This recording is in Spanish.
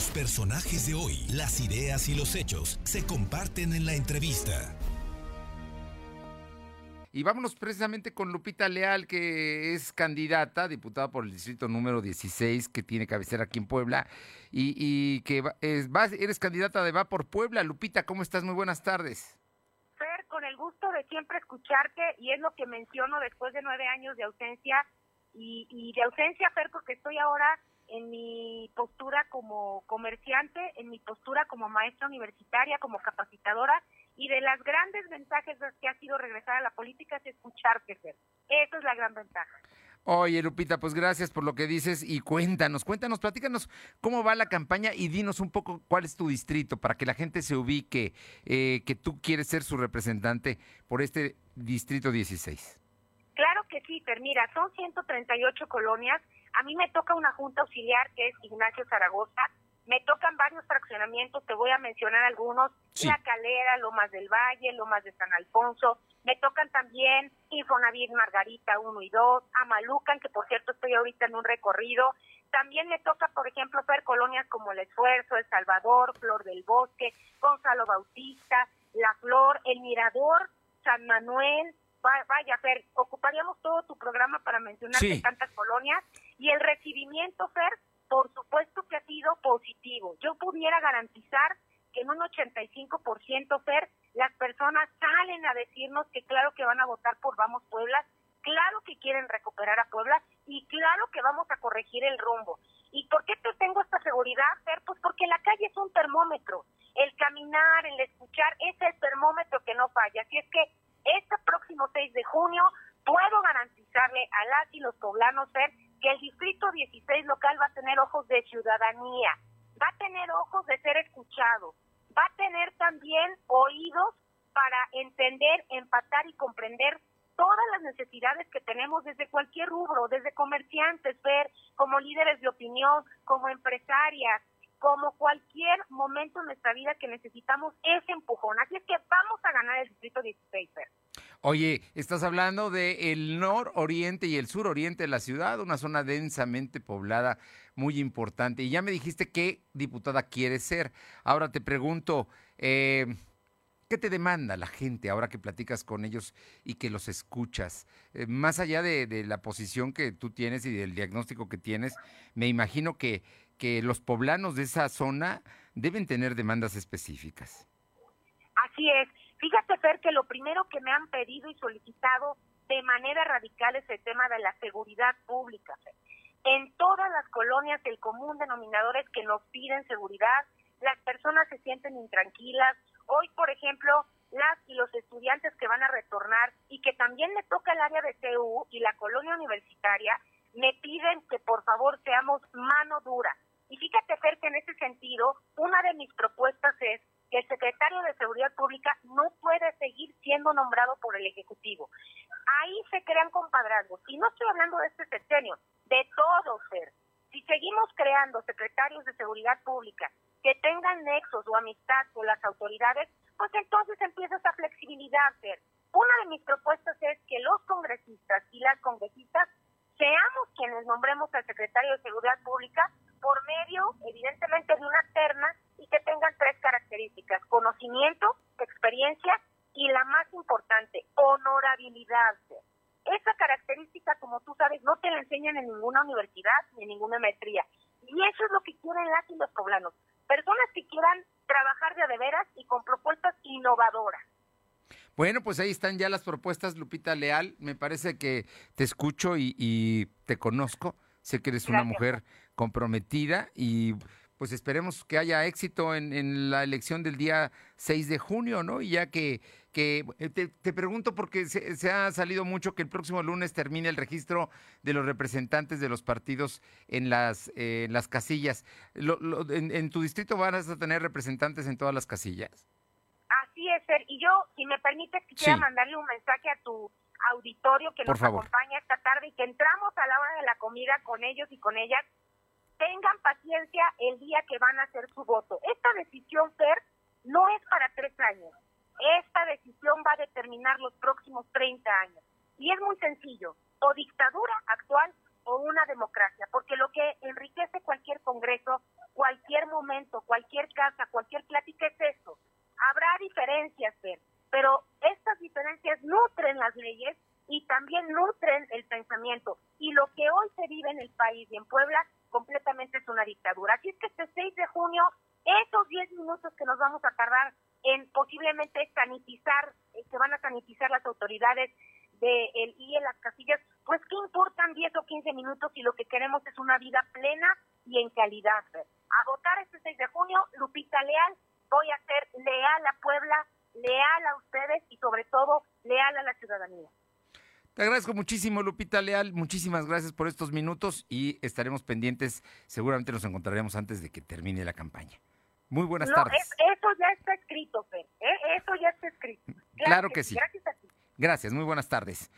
Los personajes de hoy, las ideas y los hechos se comparten en la entrevista. Y vámonos precisamente con Lupita Leal, que es candidata, diputada por el distrito número 16, que tiene cabecera aquí en Puebla, y, que eres candidata de Va por Puebla. Lupita, ¿cómo estás? Muy buenas tardes. Fer, con el gusto de siempre escucharte, y es lo que menciono después de nueve años de ausencia, y, y de ausencia, Fer, porque estoy ahora en mi postura como comerciante, en mi postura como maestra universitaria, como capacitadora, y de las grandes ventajas que ha sido regresar a la política es escucharte, Fer. Esa es la gran ventaja. Oye, Lupita, pues gracias por lo que dices y cuéntanos, cuéntanos, platícanos cómo va la campaña y dinos un poco cuál es tu distrito para que la gente se ubique eh, que tú quieres ser su representante por este distrito 16. Que sí, Fer. Mira, son 138 colonias. A mí me toca una junta auxiliar que es Ignacio Zaragoza me tocan varios fraccionamientos, te voy a mencionar algunos, La Calera, Lomas del Valle, Lomas de San Alfonso, me tocan también Infonavit Margarita 1 y 2, Amalucan, que por cierto estoy ahorita en un recorrido, también me toca, por ejemplo, ver colonias como El Esfuerzo, El Salvador, Flor del Bosque, Gonzalo Bautista, La Flor, El Mirador, San Manuel, vaya, Fer, ocuparíamos todo tu programa para mencionar tantas colonias y el recibimiento, Fer, por supuesto que ha sido positivo. Yo pudiera garantizar que en un 85% Fer, las personas salen a decirnos que claro que van a votar por Vamos Puebla, claro que quieren recuperar a Puebla y claro que vamos a corregir el rumbo. ¿Y por qué te tengo esta seguridad, Fer? Pues porque la calle es un termómetro. El caminar, el escuchar, es el termómetro que no falla. Así es que próximo 6 de junio puedo garantizarle a las y los poblanos, Fer, que el distrito 16 local va a tener ojos de ciudadanía, va a tener ojos de ser escuchado, va a tener también oídos para entender, empatar y comprender todas las necesidades que tenemos desde cualquier rubro, desde comerciantes, ver como líderes de opinión, como empresarias, como cualquier momento en nuestra vida que necesitamos ese empujón. Así es que vamos a ganar el distrito 16. Oye, estás hablando de el nororiente y el suroriente de la ciudad, una zona densamente poblada, muy importante. Y ya me dijiste qué diputada quieres ser. Ahora te pregunto, eh, ¿qué te demanda la gente ahora que platicas con ellos y que los escuchas? Eh, más allá de, la posición que tú tienes y del diagnóstico que tienes, me imagino que que los poblanos de esa zona deben tener demandas específicas. Así es. Fíjate, Fer, que lo primero que me han pedido y solicitado de manera radical es el tema de la seguridad pública. En todas las colonias el común denominador es que nos piden seguridad, las personas se sienten intranquilas. Hoy, por ejemplo, las y los estudiantes que van a retornar y que también me toca el área de CU y la colonia universitaria, me piden que por favor seamos mano dura, y fíjate, Fer, que en ese sentido, una de mis propuestas es que el secretario de Seguridad Pública no puede seguir siendo nombrado por el Ejecutivo. Ahí se crean compadrazgos. Y no estoy hablando de este sexenio, de todos, Fer. Si seguimos creando secretarios de Seguridad Pública que tengan nexos o amistad con las autoridades, pues entonces empieza esa flexibilidad, Fer. Una de mis propuestas es que los congresistas y las congresistas seamos quienes nombremos al secretario de Seguridad Pública por medio, evidentemente, de una terna y que tengan tres características, conocimiento, experiencia y la más importante, honorabilidad. Esa característica, como tú sabes, no te la enseñan en ninguna universidad ni en ninguna maestría. Y eso es lo que quieren las y los poblanos. Personas que quieran trabajar de veras y con propuestas innovadoras. Bueno, pues ahí están ya las propuestas, Lupita Leal. Me parece que te escucho y, te conozco. Sé que eres una mujer comprometida y pues esperemos que haya éxito en, la elección del día 6 de junio, ¿no? Y ya que, que eh, te, pregunto porque se, ha salido mucho que el próximo lunes termine el registro de los representantes de los partidos en las, eh, las casillas. en, tu distrito vas a tener representantes en todas las casillas? Así es, Ser. Y yo, si me permites, quisiera mandarle un mensaje a tu auditorio que nos acompaña esta tarde y que entramos a la hora de la comida con ellos y con ellas tengan paciencia el día que van a hacer su voto. Esta decisión, Fer, no es para tres años. Esta decisión va a determinar los próximos 30 años. Y es muy sencillo, o dictadura actual o una democracia, porque lo que enriquece cualquier congreso, cualquier momento, cualquier casa, cualquier plática es eso. Habrá diferencias, pero estas diferencias nutren las leyes y también nutren el pensamiento. Y lo que hoy se vive en el país y en Puebla dictadura. Así es que este 6 de junio, esos 10 minutos que nos vamos a tardar en posiblemente sanitizar, eh, que van a sanitizar las autoridades de I en las casillas, pues qué importan 10 o 15 minutos si lo que queremos es una vida plena y en calidad. A votar este 6 de junio, Lupita Leal, voy a ser leal a Puebla, leal a ustedes y sobre todo leal a la ciudadanía. Te agradezco muchísimo, Lupita Leal. Muchísimas gracias por estos minutos y estaremos pendientes. Seguramente nos encontraremos antes de que termine la campaña. Muy buenas tardes. eso ya está escrito, Fer. ¿eh? Eso ya está escrito. claro que sí. Gracias a ti. Gracias, muy buenas tardes.